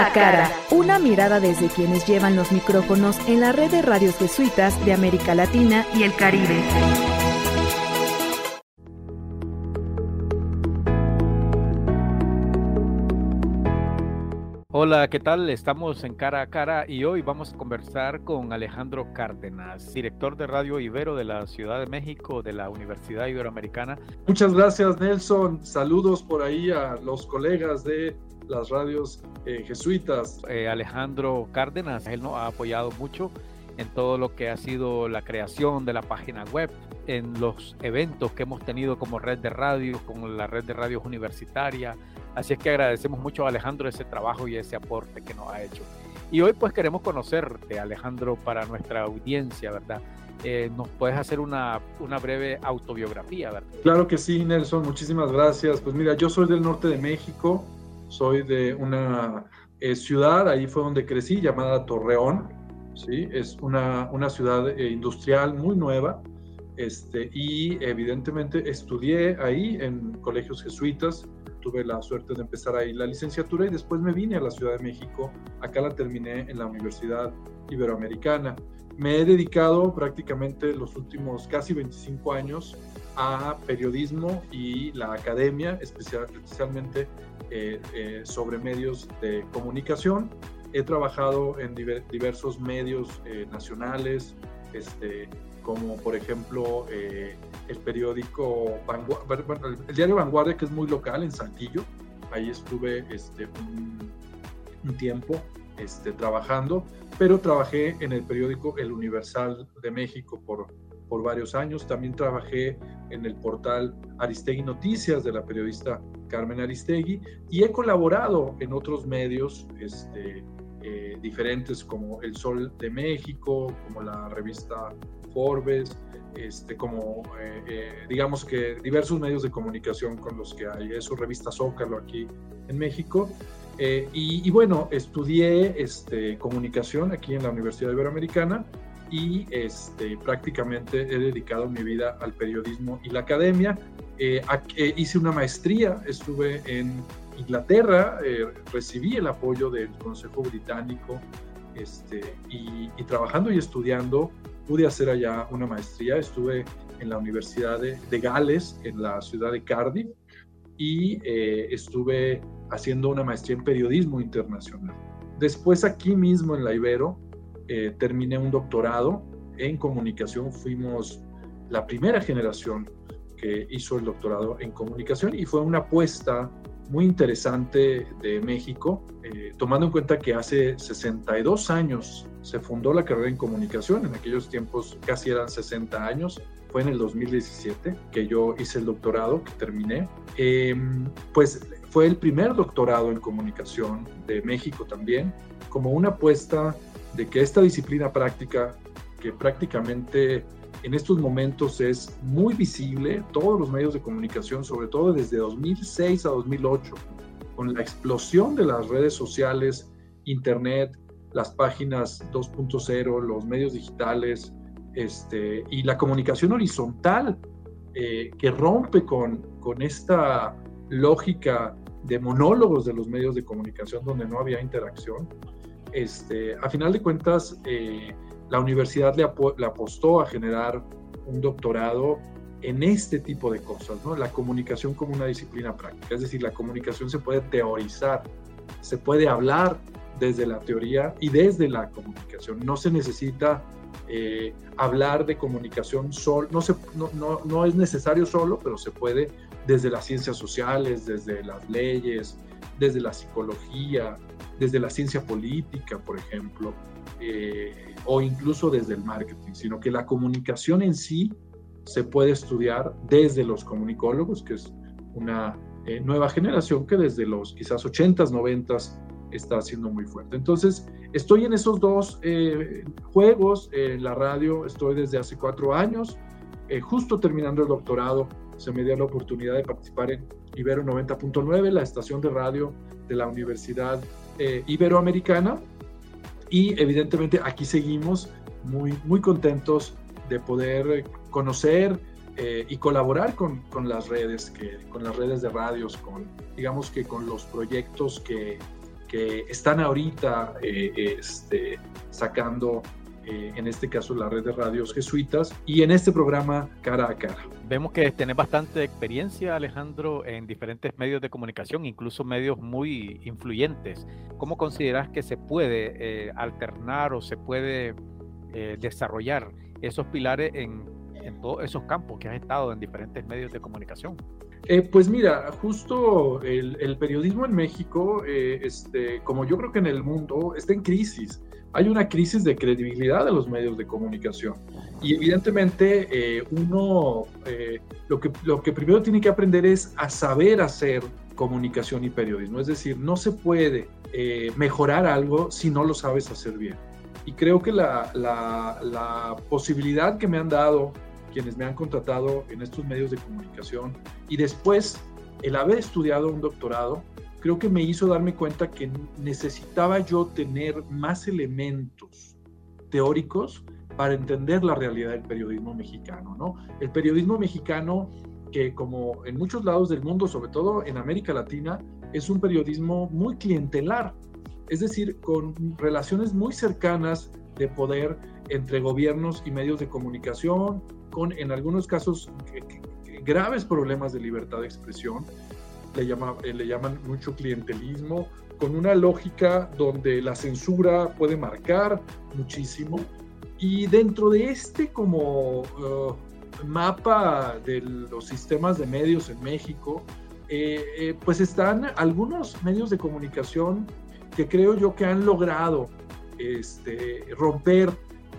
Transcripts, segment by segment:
A Cara, una mirada desde quienes llevan los micrófonos en la red de radios jesuitas de América Latina y el Caribe. Hola, ¿qué tal? Estamos en cara a cara y hoy vamos a conversar con Alejandro Cárdenas, director de Radio Ibero de la Ciudad de México de la Universidad Iberoamericana. Muchas gracias, Nelson. Saludos por ahí a los colegas de las radios eh, jesuitas. Eh, Alejandro Cárdenas, él nos ha apoyado mucho en todo lo que ha sido la creación de la página web, en los eventos que hemos tenido como red de radio, como la red de radios universitaria, Así es que agradecemos mucho a Alejandro ese trabajo y ese aporte que nos ha hecho. Y hoy pues queremos conocerte, Alejandro, para nuestra audiencia, ¿verdad? Eh, ¿Nos puedes hacer una, una, breve autobiografía, verdad? Claro que sí, Nelson, muchísimas gracias. Pues mira, yo soy del norte de México, soy de una eh, ciudad, ahí fue donde crecí, llamada Torreón, ¿sí? Es una, una ciudad eh, industrial muy nueva, este, y evidentemente estudié ahí en colegios jesuitas, tuve la suerte de empezar ahí la licenciatura y después me vine a la Ciudad de México. Acá la terminé en la Universidad Iberoamericana. Me he dedicado prácticamente los últimos casi 25 años a periodismo y la academia, especial, especialmente eh, eh, sobre medios de comunicación. He trabajado en diversos medios eh, nacionales, este, como por ejemplo eh, el periódico Vanguardia, el diario Vanguardia, que es muy local en Saltillo. Ahí estuve este, un, tiempo este, trabajando, pero trabajé en el periódico El Universal de México por, por varios años. También trabajé en el portal Aristegui Noticias de la periodista Carmen Aristegui y he colaborado en otros medios este, eh, diferentes como El Sol de México, como la revista Forbes, este, como eh, eh, digamos que diversos medios de comunicación con los que hay, es su revista Zócalo aquí en México. Eh, y, bueno, estudié este, comunicación aquí en la Universidad Iberoamericana y este, prácticamente he dedicado mi vida al periodismo y la academia. hice una maestría, estuve en Inglaterra, recibí el apoyo del Consejo Británico este, y, trabajando y estudiando pude hacer allá una maestría. Estuve en la Universidad de, Gales, en la ciudad de Cardiff, y eh, estuve haciendo una maestría en periodismo internacional. Después aquí mismo en la Ibero eh, terminé un doctorado en comunicación. Fuimos la primera generación que hizo el doctorado en comunicación y fue una apuesta muy interesante de México, eh, tomando en cuenta que hace 62 años se fundó la carrera en comunicación, en aquellos tiempos casi eran 60 años, fue en el 2017 que yo hice el doctorado, que terminé, em, pues fue el primer doctorado en comunicación de México también, como una apuesta de que esta disciplina práctica, que prácticamente en estos momentos es muy visible, todos los medios de comunicación, sobre todo desde 2006 a 2008, con la explosión de las redes sociales, Internet, las páginas 2.0, los medios digitales este, y la comunicación horizontal eh, que rompe con, con esta lógica de monólogos de los medios de comunicación donde no había interacción. Este, a final de cuentas, eh, la universidad le, apostó a generar un doctorado en este tipo de cosas, ¿no? La comunicación como una disciplina práctica, es decir, la comunicación se puede teorizar, se puede hablar desde la teoría y desde la comunicación. No se necesita eh, hablar de comunicación solo, no, es necesario solo, pero se puede desde las ciencias sociales, desde las leyes, desde la psicología, desde la ciencia política, por ejemplo, eh, o incluso desde el marketing, sino que la comunicación en sí se puede estudiar desde los comunicólogos, que es una eh, nueva generación que desde los quizás 80s, 90s está siendo muy fuerte. Entonces, estoy en esos dos eh, juegos, en la radio estoy desde hace cuatro años, justo terminando el doctorado, se me dio la oportunidad de participar en Ibero 90.9, la estación de radio de la Universidad eh, Iberoamericana, y evidentemente aquí seguimos muy, muy contentos de poder conocer eh, y colaborar con, con, las redes, que, con las redes de radios, con, digamos que con los proyectos que, que están ahorita eh, este, sacando, eh, en este caso, la red de radios jesuitas y en este programa cara a cara. Vemos que tenés bastante experiencia, Alejandro, en diferentes medios de comunicación, incluso medios muy influyentes. ¿Cómo consideras que se puede eh, alternar o se puede desarrollar esos pilares en, en todos esos campos que has estado en diferentes medios de comunicación? Eh, pues mira, justo el, periodismo en México, eh, este, como yo creo que en el mundo, está en crisis. Hay una crisis de credibilidad de los medios de comunicación. Y evidentemente eh, uno lo, que, lo que primero tiene que aprender es a saber hacer comunicación y periodismo. Es decir, no se puede mejorar algo si no lo sabes hacer bien. Y creo que la, la posibilidad que me han dado quienes me han contratado en estos medios de comunicación y después el haber estudiado un doctorado, creo que me hizo darme cuenta que necesitaba yo tener más elementos teóricos para entender la realidad del periodismo mexicano, ¿no? El periodismo mexicano que como en muchos lados del mundo, sobre todo en América Latina, es un periodismo muy clientelar, es decir, con relaciones muy cercanas de poder entre gobiernos y medios de comunicación, con en algunos casos graves problemas de libertad de expresión, le, llama, eh, le llaman mucho clientelismo, con una lógica donde la censura puede marcar muchísimo. Y dentro de este como uh, mapa de los sistemas de medios en México, eh, eh, pues están algunos medios de comunicación que creo yo que han logrado este, romper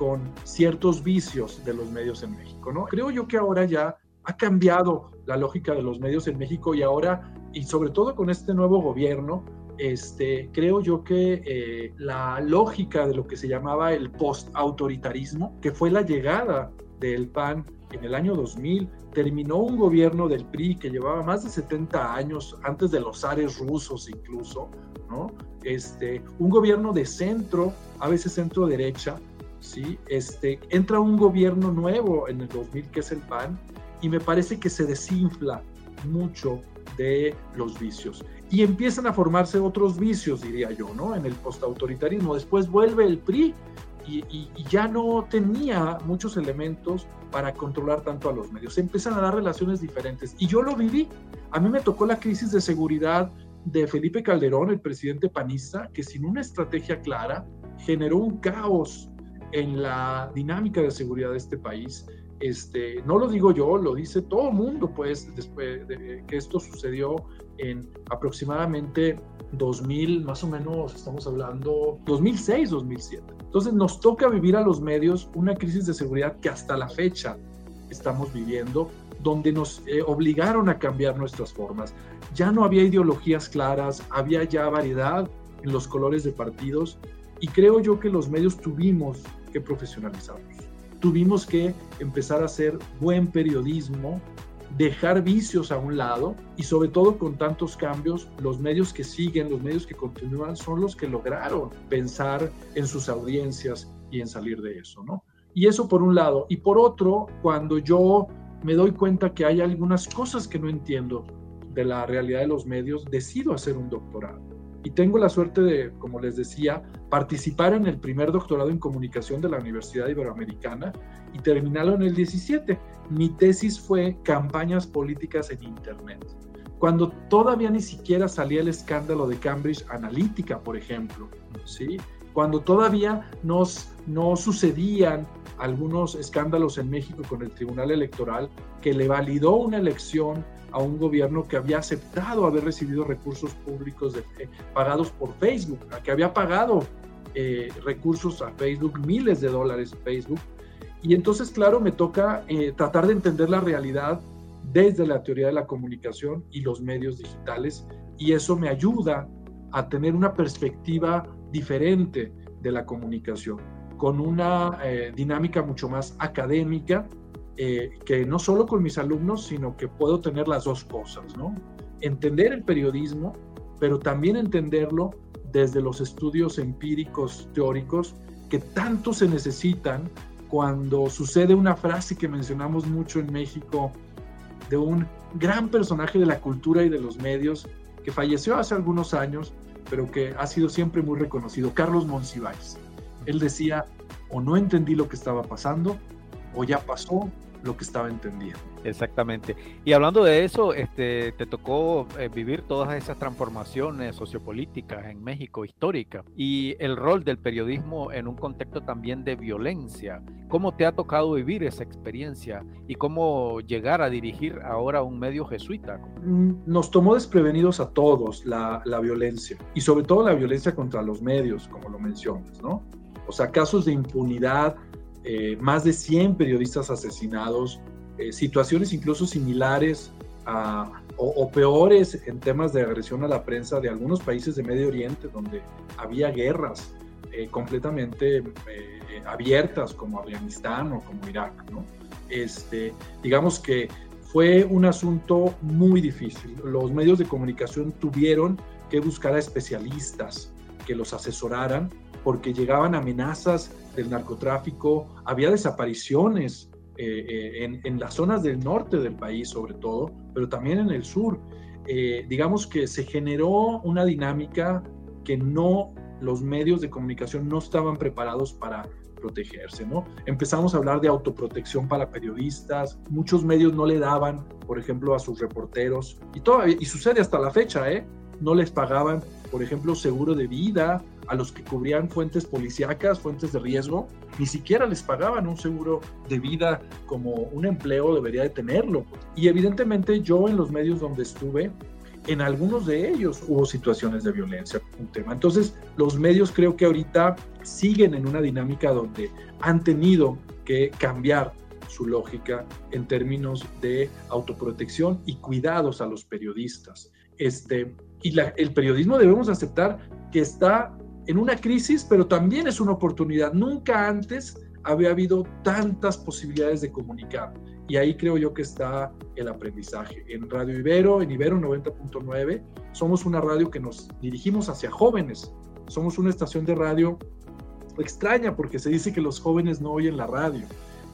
con ciertos vicios de los medios en México, ¿no? Creo yo que ahora ya ha cambiado la lógica de los medios en México y ahora, y sobre todo con este nuevo gobierno, este, creo yo que eh, la lógica de lo que se llamaba el post-autoritarismo, que fue la llegada del PAN en el año 2000, terminó un gobierno del PRI que llevaba más de 70 años, antes de los zares rusos incluso, ¿no? Este, un gobierno de centro, a veces centro derecha, ¿sí? Este, entra un gobierno nuevo en el 2000 que es el PAN y me parece que se desinfla mucho de los vicios. Y empiezan a formarse otros vicios, diría yo, ¿no? En el postautoritarismo. Después vuelve el PRI y, y, ya no tenía muchos elementos para controlar tanto a los medios. Se empiezan a dar relaciones diferentes. Y yo lo viví. A mí me tocó la crisis de seguridad de Felipe Calderón, el presidente panista, que sin una estrategia clara generó un caos en la dinámica de seguridad de este país. Este, no lo digo yo, lo dice todo el mundo, pues, después de que esto sucedió en aproximadamente 2000, más o menos, estamos hablando 2006, 2007. Entonces nos toca vivir a los medios una crisis de seguridad que hasta la fecha estamos viviendo, donde nos eh, obligaron a cambiar nuestras formas. Ya no había ideologías claras, había ya variedad en los colores de partidos y creo yo que los medios tuvimos que profesionalizarnos. Tuvimos que empezar a hacer buen periodismo, dejar vicios a un lado y sobre todo con tantos cambios, los medios que siguen, los medios que continúan son los que lograron pensar en sus audiencias y en salir de eso, ¿no? Y eso por un lado. Y por otro, cuando yo me doy cuenta que hay algunas cosas que no entiendo de la realidad de los medios, decido hacer un doctorado y tengo la suerte de, como les decía, participar en el primer doctorado en comunicación de la Universidad Iberoamericana y terminarlo en el 17. Mi tesis fue campañas políticas en Internet. Cuando todavía ni siquiera salía el escándalo de Cambridge Analytica, por ejemplo, ¿sí? Cuando todavía nos, no sucedían algunos escándalos en México con el Tribunal Electoral que le validó una elección a un gobierno que había aceptado haber recibido recursos públicos eh, pagados por Facebook, que había pagado eh, recursos a Facebook, miles de dólares Facebook. Y entonces, claro, me toca eh, tratar de entender la realidad desde la teoría de la comunicación y los medios digitales, y eso me ayuda a tener una perspectiva diferente de la comunicación, con una dinámica mucho más académica eh, que no solo con mis alumnos, sino que puedo tener las dos cosas, ¿no? Entender el periodismo, pero también entenderlo desde los estudios empíricos, teóricos, que tanto se necesitan cuando sucede una frase que mencionamos mucho en México de un gran personaje de la cultura y de los medios que falleció hace algunos años, pero que ha sido siempre muy reconocido, Carlos Monsiváis. Él decía, o no entendí lo que estaba pasando, o ya pasó lo que estaba entendiendo. Exactamente. Y hablando de eso, este, te tocó eh, vivir todas esas transformaciones sociopolíticas en México, históricas, y el rol del periodismo en un contexto también de violencia. ¿Cómo te ha tocado vivir esa experiencia y cómo llegar a dirigir ahora un medio jesuita? Mm, nos tomó desprevenidos a todos la, la violencia, y sobre todo la violencia contra los medios, como lo mencionas, ¿no? O sea, casos de impunidad, eh, más de 100 periodistas asesinados, eh, situaciones incluso similares o, peores en temas de agresión a la prensa de algunos países de Medio Oriente donde había guerras eh, completamente abiertas como Afganistán o como Irak. Este, digamos que fue un asunto muy difícil. Los medios de comunicación tuvieron que buscar a especialistas que los asesoraran porque llegaban amenazas del narcotráfico, había desapariciones eh, eh, en, las zonas del norte del país sobre todo, pero también en el sur. Eh, digamos que se generó una dinámica que no los medios de comunicación no estaban preparados para protegerse, ¿no? Empezamos a hablar de autoprotección para periodistas, muchos medios no le daban, por ejemplo, a sus reporteros, y todavía, y sucede hasta la fecha. No les pagaban, por ejemplo, seguro de vida, a los que cubrían fuentes policíacas, fuentes de riesgo, ni siquiera les pagaban un seguro de vida como un empleo debería de tenerlo. Y evidentemente yo en los medios donde estuve, en algunos de ellos hubo situaciones de violencia, un tema. Entonces, los medios creo que ahorita siguen en una dinámica donde han tenido que cambiar su lógica en términos de autoprotección y cuidados a los periodistas. Este, y el periodismo debemos aceptar que está en una crisis, pero también es una oportunidad. Nunca antes había habido tantas posibilidades de comunicar. Y ahí creo yo que está el aprendizaje. En Radio Ibero, en Ibero 90.9, somos una radio que nos dirigimos hacia jóvenes. Somos una estación de radio extraña porque se dice que los jóvenes no oyen la radio.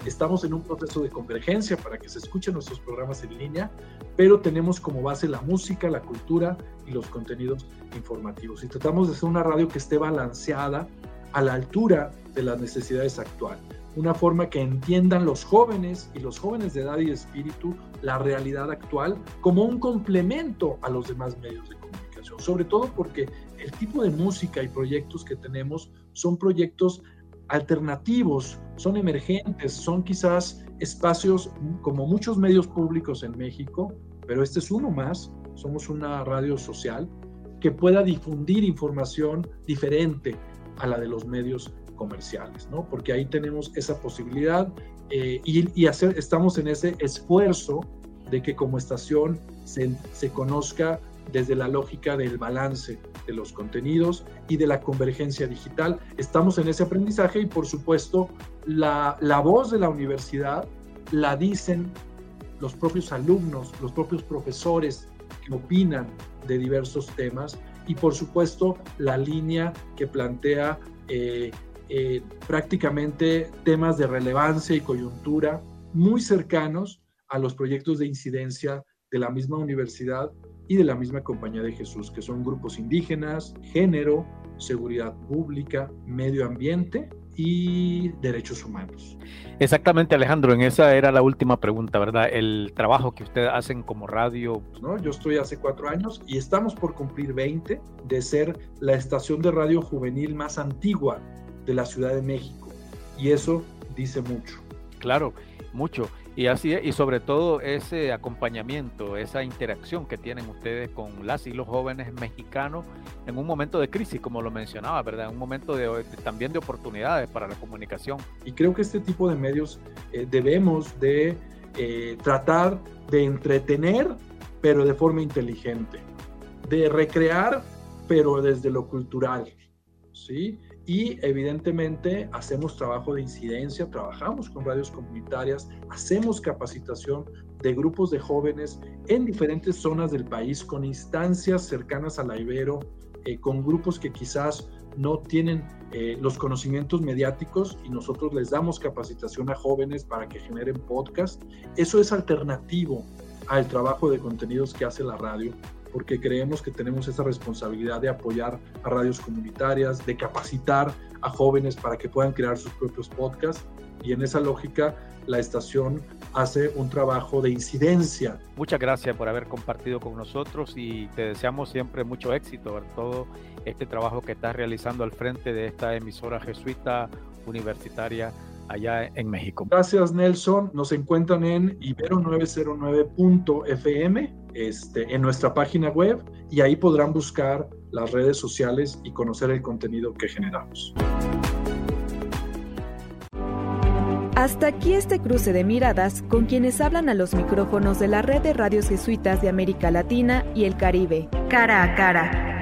Estamos en un proceso de convergencia para que se escuchen nuestros programas en línea, pero tenemos como base la música, la cultura y los contenidos informativos. Y tratamos de hacer una radio que esté balanceada a la altura de las necesidades actuales. Una forma que entiendan los jóvenes y los jóvenes de edad y espíritu la realidad actual como un complemento a los demás medios de comunicación. Sobre todo porque el tipo de música y proyectos que tenemos son proyectos alternativos, son emergentes, son quizás espacios como muchos medios públicos en México, pero este es uno más, somos una radio social que pueda difundir información diferente a la de los medios comerciales, ¿no? Porque ahí tenemos esa posibilidad eh, y, hacer, estamos en ese esfuerzo de que como estación se, se conozca desde la lógica del balance de los contenidos y de la convergencia digital. Estamos en ese aprendizaje y por supuesto la, la voz de la universidad la dicen los propios alumnos, los propios profesores que opinan de diversos temas y por supuesto la línea que plantea eh, eh, prácticamente temas de relevancia y coyuntura muy cercanos a los proyectos de incidencia de la misma universidad y de la misma Compañía de Jesús, que son grupos indígenas, género, seguridad pública, medio ambiente y derechos humanos. Exactamente, Alejandro, en esa era la última pregunta, ¿verdad? El trabajo que ustedes hacen como radio. ¿no? Yo estoy hace cuatro años y estamos por cumplir 20 de ser la estación de radio juvenil más antigua de la Ciudad de México. Y eso dice mucho. Claro, mucho. Y así y sobre todo ese acompañamiento, esa interacción que tienen ustedes con las y los jóvenes mexicanos en un momento de crisis, como lo mencionaba, ¿verdad? Un momento de, también de oportunidades para la comunicación. Y creo que este tipo de medios eh, debemos de eh, tratar de entretener, pero de forma inteligente, de recrear, pero desde lo cultural, ¿sí? Y evidentemente hacemos trabajo de incidencia, trabajamos con radios comunitarias, hacemos capacitación de grupos de jóvenes en diferentes zonas del país, con instancias cercanas a la Ibero, eh, con grupos que quizás no tienen eh, los conocimientos mediáticos y nosotros les damos capacitación a jóvenes para que generen podcast. Eso es alternativo al trabajo de contenidos que hace la radio porque creemos que tenemos esa responsabilidad de apoyar a radios comunitarias, de capacitar a jóvenes para que puedan crear sus propios podcasts y en esa lógica la estación hace un trabajo de incidencia. Muchas gracias por haber compartido con nosotros y te deseamos siempre mucho éxito en todo este trabajo que estás realizando al frente de esta emisora jesuita universitaria allá en México. Gracias Nelson, nos encuentran en ibero909.fm este, en nuestra página web y ahí podrán buscar las redes sociales y conocer el contenido que generamos. Hasta aquí este cruce de miradas con quienes hablan a los micrófonos de la red de radios jesuitas de América Latina y el Caribe, cara a cara